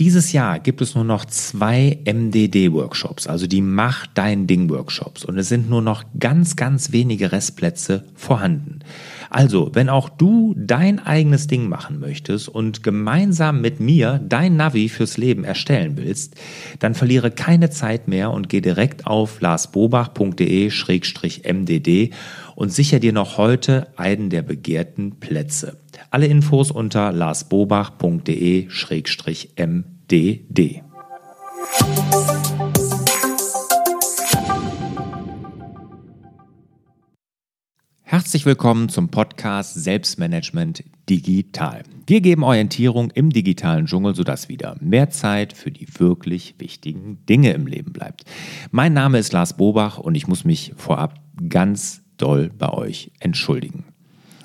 Dieses Jahr gibt es nur noch zwei MDD-Workshops, also die Mach dein Ding-Workshops. Und es sind nur noch ganz, ganz wenige Restplätze vorhanden. Also, wenn auch du dein eigenes Ding machen möchtest und gemeinsam mit mir dein Navi fürs Leben erstellen willst, dann verliere keine Zeit mehr und geh direkt auf larsbobach.de-mdd und sicher dir noch heute einen der begehrten Plätze. Alle Infos unter larsbobach.de-mdd. Herzlich willkommen zum Podcast Selbstmanagement Digital. Wir geben Orientierung im digitalen Dschungel, sodass wieder mehr Zeit für die wirklich wichtigen Dinge im Leben bleibt. Mein Name ist Lars Bobach und ich muss mich vorab ganz doll bei euch entschuldigen.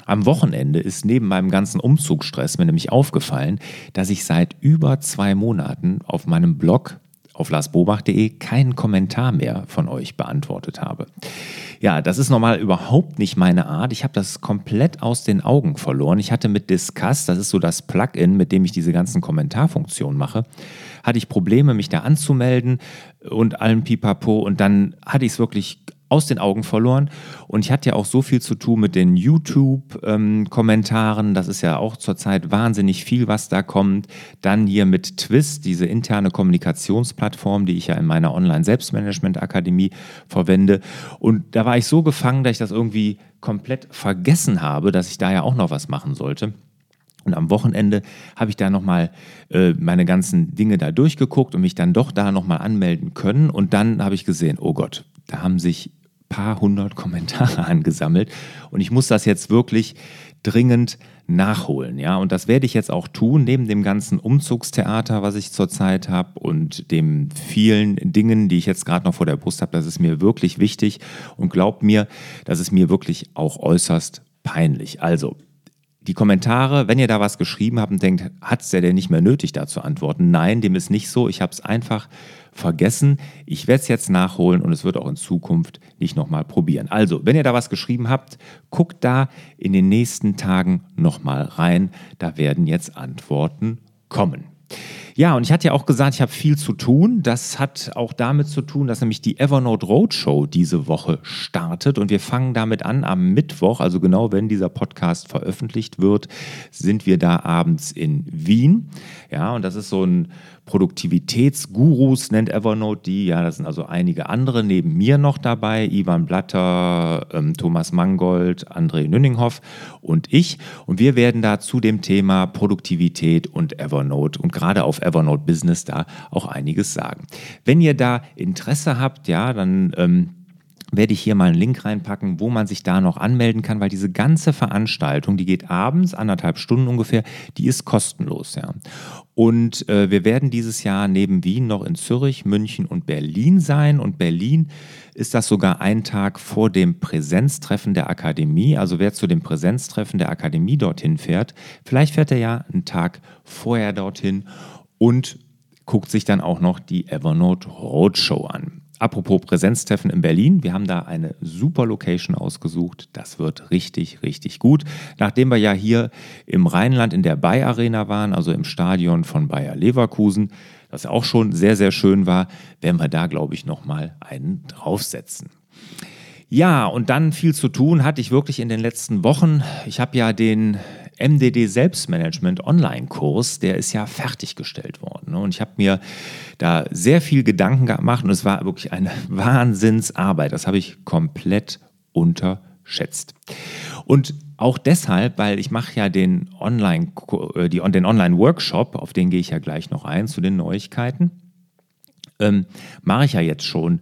Am Wochenende ist neben meinem ganzen Umzugsstress mir nämlich aufgefallen, dass ich seit über zwei Monaten auf meinem Blog auf larsbobach.de keinen Kommentar mehr von euch beantwortet habe. Ja, das ist normal überhaupt nicht meine Art. Ich habe das komplett aus den Augen verloren. Ich hatte mit Discuss, das ist so das Plugin, mit dem ich diese ganzen Kommentarfunktionen mache, hatte ich Probleme, mich da anzumelden und allem Pipapo. Und dann hatte ich es wirklich aus den Augen verloren. Und ich hatte ja auch so viel zu tun mit den YouTube-Kommentaren. Ähm, das ist ja auch zurzeit wahnsinnig viel, was da kommt. Dann hier mit Twist, diese interne Kommunikationsplattform, die ich ja in meiner Online-Selbstmanagement-Akademie verwende. Und da war ich so gefangen, dass ich das irgendwie komplett vergessen habe, dass ich da ja auch noch was machen sollte. Und am Wochenende habe ich da nochmal äh, meine ganzen Dinge da durchgeguckt und mich dann doch da nochmal anmelden können. Und dann habe ich gesehen, oh Gott, da haben sich paar hundert Kommentare angesammelt und ich muss das jetzt wirklich dringend nachholen, ja, und das werde ich jetzt auch tun, neben dem ganzen Umzugstheater, was ich zurzeit habe und den vielen Dingen, die ich jetzt gerade noch vor der Brust habe, das ist mir wirklich wichtig und glaubt mir, das ist mir wirklich auch äußerst peinlich. Also, die Kommentare, wenn ihr da was geschrieben habt und denkt, hat es der denn nicht mehr nötig, da zu antworten? Nein, dem ist nicht so. Ich habe es einfach vergessen. Ich werde es jetzt nachholen und es wird auch in Zukunft nicht nochmal probieren. Also, wenn ihr da was geschrieben habt, guckt da in den nächsten Tagen nochmal rein. Da werden jetzt Antworten kommen. Ja, und ich hatte ja auch gesagt, ich habe viel zu tun. Das hat auch damit zu tun, dass nämlich die Evernote Roadshow diese Woche startet. Und wir fangen damit an am Mittwoch, also genau wenn dieser Podcast veröffentlicht wird, sind wir da abends in Wien. Ja, und das ist so ein Produktivitätsgurus nennt Evernote die. Ja, das sind also einige andere neben mir noch dabei. Ivan Blatter, ähm, Thomas Mangold, André Nünninghoff und ich. Und wir werden da zu dem Thema Produktivität und Evernote und gerade auf Evernote Business da auch einiges sagen. Wenn ihr da Interesse habt, ja, dann ähm, werde ich hier mal einen Link reinpacken, wo man sich da noch anmelden kann, weil diese ganze Veranstaltung, die geht abends, anderthalb Stunden ungefähr, die ist kostenlos. Ja. Und äh, wir werden dieses Jahr neben Wien noch in Zürich, München und Berlin sein. Und Berlin ist das sogar ein Tag vor dem Präsenztreffen der Akademie. Also wer zu dem Präsenztreffen der Akademie dorthin fährt, vielleicht fährt er ja einen Tag vorher dorthin und guckt sich dann auch noch die Evernote Roadshow an. Apropos Präsenztreffen in Berlin, wir haben da eine super Location ausgesucht. Das wird richtig, richtig gut. Nachdem wir ja hier im Rheinland in der Bay Arena waren, also im Stadion von Bayer Leverkusen, das auch schon sehr, sehr schön war, werden wir da, glaube ich, nochmal einen draufsetzen. Ja, und dann viel zu tun hatte ich wirklich in den letzten Wochen. Ich habe ja den MDD Selbstmanagement Online-Kurs, der ist ja fertiggestellt worden. Und ich habe mir da sehr viel Gedanken gemacht und es war wirklich eine Wahnsinnsarbeit. Das habe ich komplett unterschätzt. Und auch deshalb, weil ich mache ja den Online, äh, die, den Online-Workshop, auf den gehe ich ja gleich noch ein zu den Neuigkeiten, ähm, mache ich ja jetzt schon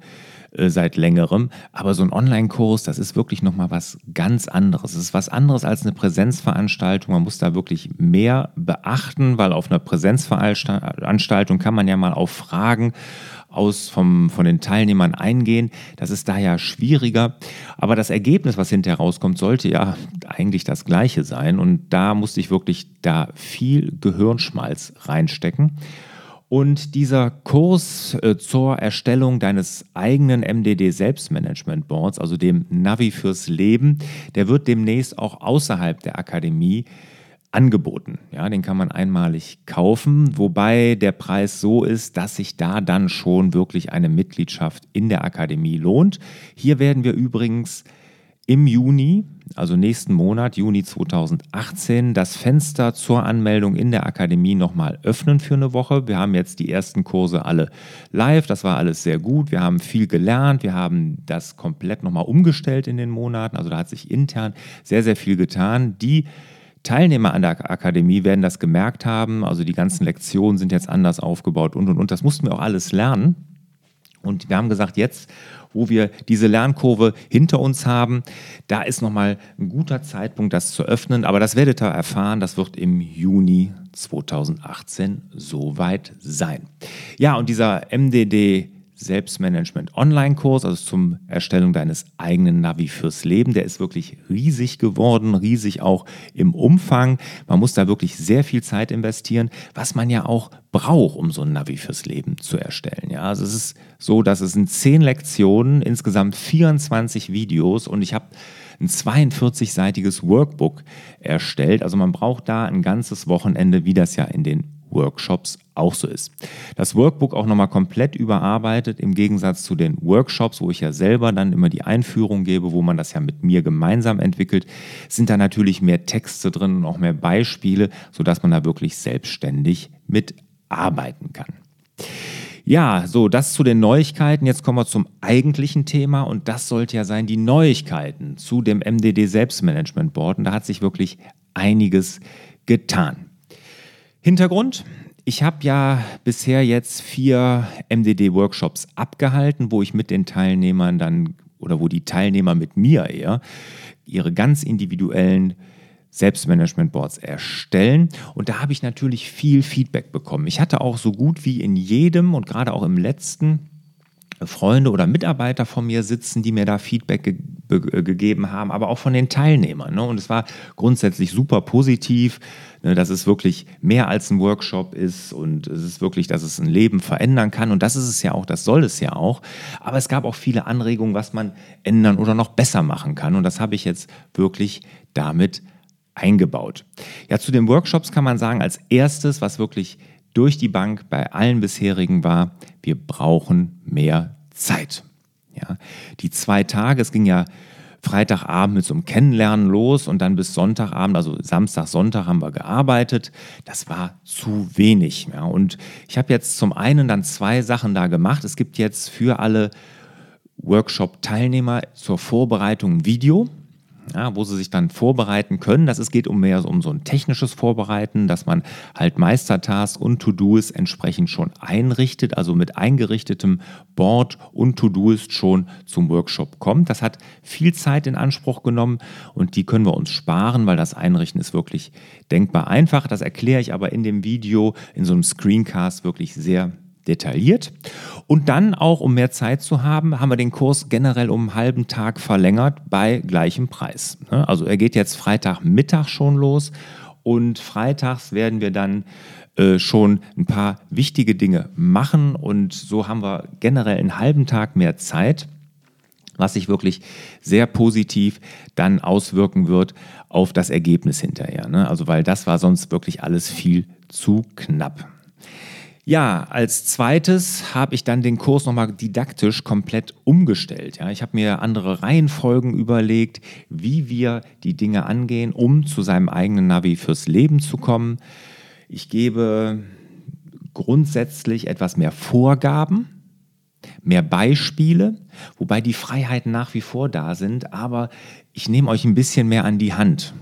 äh, seit längerem. Aber so ein Online-Kurs, das ist wirklich nochmal was ganz anderes. Es ist was anderes als eine Präsenzveranstaltung. Man muss da wirklich mehr beachten, weil auf einer Präsenzveranstaltung kann man ja mal auf Fragen aus vom, von den Teilnehmern eingehen. Das ist da ja schwieriger. Aber das Ergebnis, was hinterher rauskommt, sollte ja eigentlich das gleiche sein. Und da musste ich wirklich da viel Gehirnschmalz reinstecken. Und dieser Kurs äh, zur Erstellung deines eigenen MDD Selbstmanagement Boards, also dem Navi fürs Leben, der wird demnächst auch außerhalb der Akademie angeboten. Ja, den kann man einmalig kaufen, wobei der Preis so ist, dass sich da dann schon wirklich eine Mitgliedschaft in der Akademie lohnt. Hier werden wir übrigens im Juni, also nächsten Monat, Juni 2018, das Fenster zur Anmeldung in der Akademie nochmal öffnen für eine Woche. Wir haben jetzt die ersten Kurse alle live, das war alles sehr gut. Wir haben viel gelernt, wir haben das komplett nochmal umgestellt in den Monaten, also da hat sich intern sehr, sehr viel getan. Die Teilnehmer an der Akademie werden das gemerkt haben, also die ganzen Lektionen sind jetzt anders aufgebaut und und und. Das mussten wir auch alles lernen. Und wir haben gesagt, jetzt, wo wir diese Lernkurve hinter uns haben, da ist nochmal ein guter Zeitpunkt, das zu öffnen. Aber das werdet ihr erfahren, das wird im Juni 2018 soweit sein. Ja, und dieser MDD Selbstmanagement Online-Kurs, also zum Erstellung deines eigenen Navi fürs Leben. Der ist wirklich riesig geworden, riesig auch im Umfang. Man muss da wirklich sehr viel Zeit investieren, was man ja auch braucht, um so ein Navi fürs Leben zu erstellen. Ja, also es ist so, dass es sind zehn Lektionen, insgesamt 24 Videos und ich habe ein 42-seitiges Workbook erstellt. Also man braucht da ein ganzes Wochenende, wie das ja in den Workshops auch so ist. Das Workbook auch nochmal komplett überarbeitet im Gegensatz zu den Workshops, wo ich ja selber dann immer die Einführung gebe, wo man das ja mit mir gemeinsam entwickelt, sind da natürlich mehr Texte drin und auch mehr Beispiele, sodass man da wirklich selbstständig mitarbeiten kann. Ja, so, das zu den Neuigkeiten. Jetzt kommen wir zum eigentlichen Thema und das sollte ja sein, die Neuigkeiten zu dem MDD Selbstmanagement Board. Und da hat sich wirklich einiges getan. Hintergrund, ich habe ja bisher jetzt vier MDD-Workshops abgehalten, wo ich mit den Teilnehmern dann oder wo die Teilnehmer mit mir eher ihre ganz individuellen Selbstmanagement-Boards erstellen. Und da habe ich natürlich viel Feedback bekommen. Ich hatte auch so gut wie in jedem und gerade auch im letzten Freunde oder Mitarbeiter von mir sitzen, die mir da Feedback ge gegeben haben, aber auch von den Teilnehmern. Ne? Und es war grundsätzlich super positiv, ne, dass es wirklich mehr als ein Workshop ist und es ist wirklich, dass es ein Leben verändern kann. Und das ist es ja auch, das soll es ja auch. Aber es gab auch viele Anregungen, was man ändern oder noch besser machen kann. Und das habe ich jetzt wirklich damit eingebaut. Ja, zu den Workshops kann man sagen, als erstes, was wirklich durch die Bank bei allen bisherigen war, wir brauchen mehr Zeit. Ja, die zwei Tage, es ging ja Freitagabend mit so einem Kennenlernen los und dann bis Sonntagabend, also Samstag, Sonntag haben wir gearbeitet. Das war zu wenig. Ja. Und ich habe jetzt zum einen dann zwei Sachen da gemacht. Es gibt jetzt für alle Workshop-Teilnehmer zur Vorbereitung ein Video ja, wo sie sich dann vorbereiten können. Das ist, geht um mehr um so ein technisches Vorbereiten, dass man halt Meistertasks und To-Dos entsprechend schon einrichtet, also mit eingerichtetem Board und To-Dos schon zum Workshop kommt. Das hat viel Zeit in Anspruch genommen und die können wir uns sparen, weil das Einrichten ist wirklich denkbar einfach. Das erkläre ich aber in dem Video, in so einem Screencast wirklich sehr detailliert. Und dann auch, um mehr Zeit zu haben, haben wir den Kurs generell um einen halben Tag verlängert bei gleichem Preis. Ne? Also er geht jetzt Freitagmittag schon los und freitags werden wir dann äh, schon ein paar wichtige Dinge machen und so haben wir generell einen halben Tag mehr Zeit was sich wirklich sehr positiv dann auswirken wird auf das Ergebnis hinterher. Ne? Also weil das war sonst wirklich alles viel zu knapp. Ja, als zweites habe ich dann den Kurs nochmal didaktisch komplett umgestellt. Ja, ich habe mir andere Reihenfolgen überlegt, wie wir die Dinge angehen, um zu seinem eigenen Navi fürs Leben zu kommen. Ich gebe grundsätzlich etwas mehr Vorgaben, mehr Beispiele, wobei die Freiheiten nach wie vor da sind, aber ich nehme euch ein bisschen mehr an die Hand.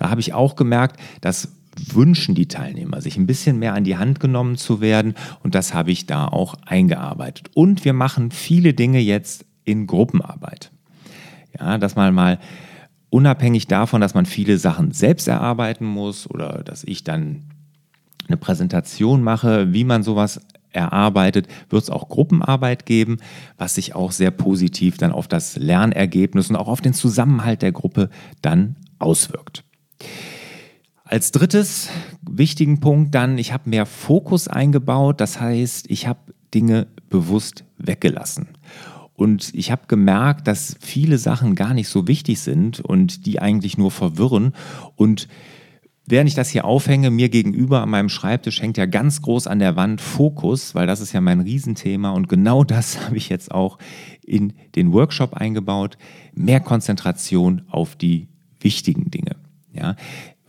Da habe ich auch gemerkt, dass wünschen die Teilnehmer, sich ein bisschen mehr an die Hand genommen zu werden. Und das habe ich da auch eingearbeitet. Und wir machen viele Dinge jetzt in Gruppenarbeit. Ja, dass man mal unabhängig davon, dass man viele Sachen selbst erarbeiten muss oder dass ich dann eine Präsentation mache, wie man sowas erarbeitet, wird es auch Gruppenarbeit geben, was sich auch sehr positiv dann auf das Lernergebnis und auch auf den Zusammenhalt der Gruppe dann auswirkt. Als drittes wichtigen Punkt dann, ich habe mehr Fokus eingebaut. Das heißt, ich habe Dinge bewusst weggelassen. Und ich habe gemerkt, dass viele Sachen gar nicht so wichtig sind und die eigentlich nur verwirren. Und während ich das hier aufhänge, mir gegenüber an meinem Schreibtisch hängt ja ganz groß an der Wand Fokus, weil das ist ja mein Riesenthema und genau das habe ich jetzt auch in den Workshop eingebaut. Mehr Konzentration auf die wichtigen Dinge. Ja,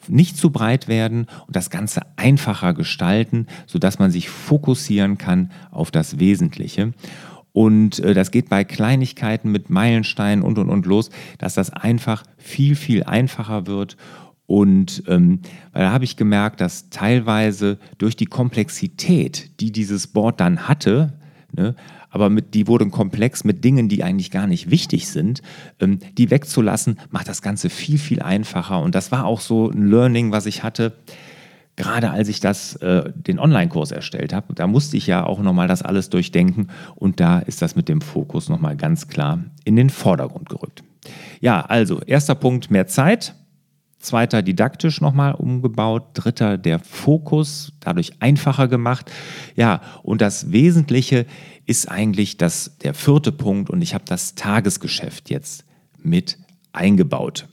nicht zu breit werden und das Ganze einfacher gestalten, sodass man sich fokussieren kann auf das Wesentliche. Und äh, das geht bei Kleinigkeiten mit Meilensteinen und und und los, dass das einfach viel, viel einfacher wird und ähm, da habe ich gemerkt, dass teilweise durch die Komplexität, die dieses Board dann hatte, ne, aber mit, die wurden komplex mit Dingen, die eigentlich gar nicht wichtig sind, ähm, die wegzulassen, macht das Ganze viel, viel einfacher. Und das war auch so ein Learning, was ich hatte, gerade als ich das, äh, den Online-Kurs erstellt habe. Da musste ich ja auch nochmal das alles durchdenken und da ist das mit dem Fokus nochmal ganz klar in den Vordergrund gerückt. Ja, also erster Punkt, mehr Zeit zweiter didaktisch nochmal umgebaut, dritter der Fokus, dadurch einfacher gemacht. Ja, und das Wesentliche ist eigentlich das, der vierte Punkt und ich habe das Tagesgeschäft jetzt mit eingebaut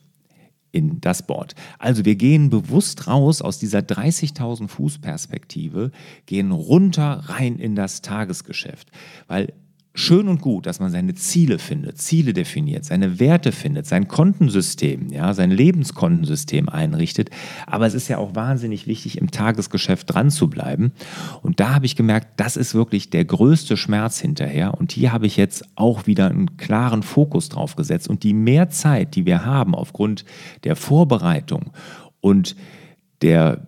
in das Board. Also wir gehen bewusst raus aus dieser 30.000 Fuß Perspektive, gehen runter rein in das Tagesgeschäft, weil schön und gut, dass man seine Ziele findet, Ziele definiert, seine Werte findet, sein Kontensystem, ja, sein Lebenskontensystem einrichtet. Aber es ist ja auch wahnsinnig wichtig, im Tagesgeschäft dran zu bleiben. Und da habe ich gemerkt, das ist wirklich der größte Schmerz hinterher. Und hier habe ich jetzt auch wieder einen klaren Fokus drauf gesetzt. Und die mehr Zeit, die wir haben aufgrund der Vorbereitung und der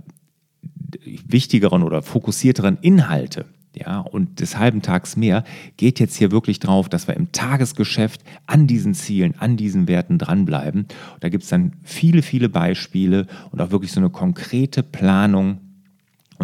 wichtigeren oder fokussierteren Inhalte, ja, und des halben Tags mehr geht jetzt hier wirklich drauf, dass wir im Tagesgeschäft an diesen Zielen, an diesen Werten dranbleiben. Und da gibt es dann viele, viele Beispiele und auch wirklich so eine konkrete Planung,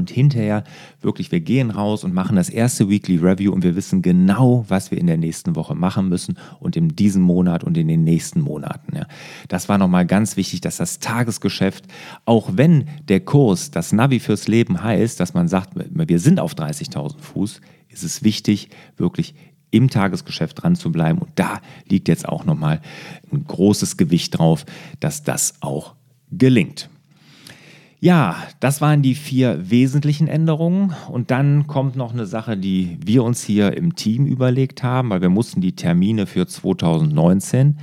und hinterher wirklich, wir gehen raus und machen das erste Weekly Review und wir wissen genau, was wir in der nächsten Woche machen müssen und in diesem Monat und in den nächsten Monaten. Ja. Das war nochmal ganz wichtig, dass das Tagesgeschäft, auch wenn der Kurs das Navi fürs Leben heißt, dass man sagt, wir sind auf 30.000 Fuß, ist es wichtig, wirklich im Tagesgeschäft dran zu bleiben. Und da liegt jetzt auch nochmal ein großes Gewicht drauf, dass das auch gelingt. Ja, das waren die vier wesentlichen Änderungen. Und dann kommt noch eine Sache, die wir uns hier im Team überlegt haben, weil wir mussten die Termine für 2019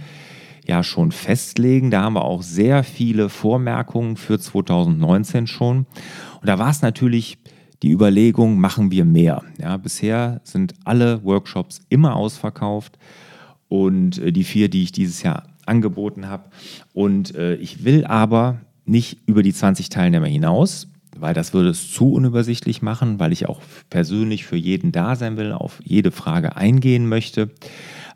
ja schon festlegen. Da haben wir auch sehr viele Vormerkungen für 2019 schon. Und da war es natürlich die Überlegung, machen wir mehr. Ja, bisher sind alle Workshops immer ausverkauft und äh, die vier, die ich dieses Jahr angeboten habe. Und äh, ich will aber nicht über die 20 Teilnehmer hinaus, weil das würde es zu unübersichtlich machen, weil ich auch persönlich für jeden da sein will, auf jede Frage eingehen möchte.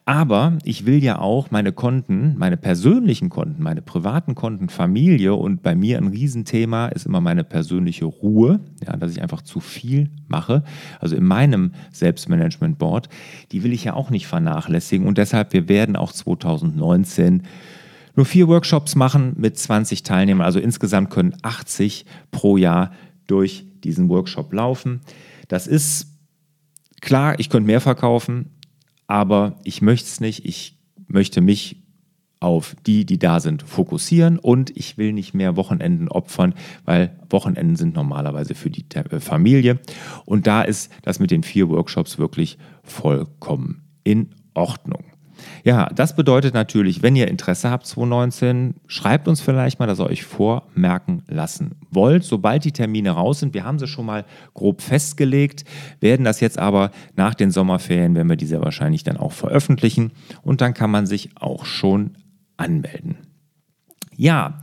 Aber ich will ja auch meine Konten, meine persönlichen Konten, meine privaten Konten, Familie und bei mir ein Riesenthema ist immer meine persönliche Ruhe, ja, dass ich einfach zu viel mache. Also in meinem Selbstmanagement Board, die will ich ja auch nicht vernachlässigen und deshalb, wir werden auch 2019 nur vier Workshops machen mit 20 Teilnehmern. Also insgesamt können 80 pro Jahr durch diesen Workshop laufen. Das ist klar, ich könnte mehr verkaufen, aber ich möchte es nicht. Ich möchte mich auf die, die da sind, fokussieren und ich will nicht mehr Wochenenden opfern, weil Wochenenden sind normalerweise für die äh, Familie. Und da ist das mit den vier Workshops wirklich vollkommen in Ordnung. Ja, das bedeutet natürlich, wenn ihr Interesse habt 2019, schreibt uns vielleicht mal, dass ihr euch vormerken lassen wollt. Sobald die Termine raus sind, wir haben sie schon mal grob festgelegt, werden das jetzt aber nach den Sommerferien, werden wir diese wahrscheinlich dann auch veröffentlichen und dann kann man sich auch schon anmelden. Ja,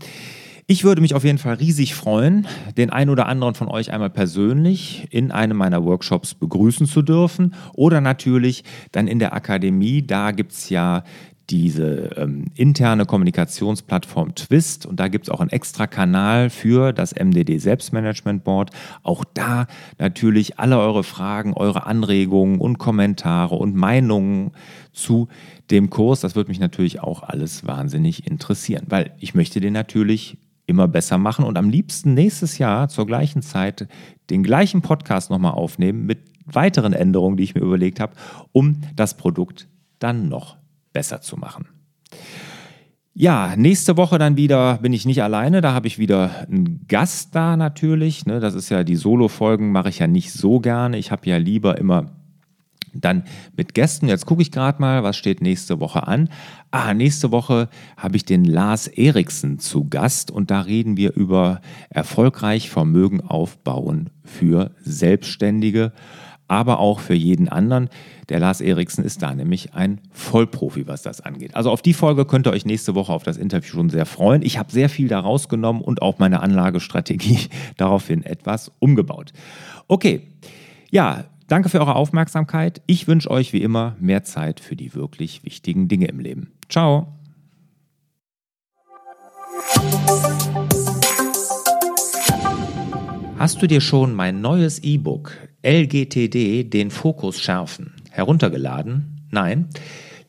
ich würde mich auf jeden Fall riesig freuen, den einen oder anderen von euch einmal persönlich in einem meiner Workshops begrüßen zu dürfen oder natürlich dann in der Akademie. Da gibt es ja diese ähm, interne Kommunikationsplattform Twist und da gibt es auch einen extra Kanal für das MDD Selbstmanagement Board. Auch da natürlich alle eure Fragen, eure Anregungen und Kommentare und Meinungen zu dem Kurs. Das würde mich natürlich auch alles wahnsinnig interessieren, weil ich möchte den natürlich immer besser machen und am liebsten nächstes Jahr zur gleichen Zeit den gleichen Podcast nochmal aufnehmen mit weiteren Änderungen, die ich mir überlegt habe, um das Produkt dann noch besser zu machen. Ja, nächste Woche dann wieder bin ich nicht alleine. Da habe ich wieder einen Gast da natürlich. Ne? Das ist ja die Solo-Folgen, mache ich ja nicht so gerne. Ich habe ja lieber immer dann mit Gästen. Jetzt gucke ich gerade mal, was steht nächste Woche an. Ah, nächste Woche habe ich den Lars Eriksen zu Gast und da reden wir über erfolgreich Vermögen aufbauen für Selbstständige, aber auch für jeden anderen. Der Lars Eriksen ist da nämlich ein Vollprofi, was das angeht. Also auf die Folge könnt ihr euch nächste Woche auf das Interview schon sehr freuen. Ich habe sehr viel da rausgenommen und auch meine Anlagestrategie daraufhin etwas umgebaut. Okay, ja, Danke für eure Aufmerksamkeit. Ich wünsche euch wie immer mehr Zeit für die wirklich wichtigen Dinge im Leben. Ciao. Hast du dir schon mein neues E-Book LGTD den Fokus schärfen heruntergeladen? Nein?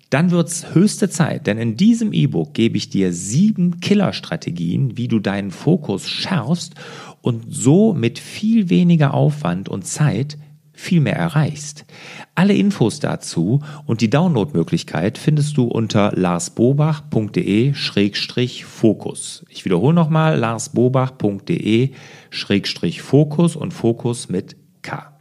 Dann wird's höchste Zeit, denn in diesem E-Book gebe ich dir sieben Killerstrategien, wie du deinen Fokus schärfst und so mit viel weniger Aufwand und Zeit viel mehr erreichst. Alle Infos dazu und die Downloadmöglichkeit findest du unter larsbobach.de-fokus. Ich wiederhole nochmal larsbobach.de-fokus und Fokus mit K.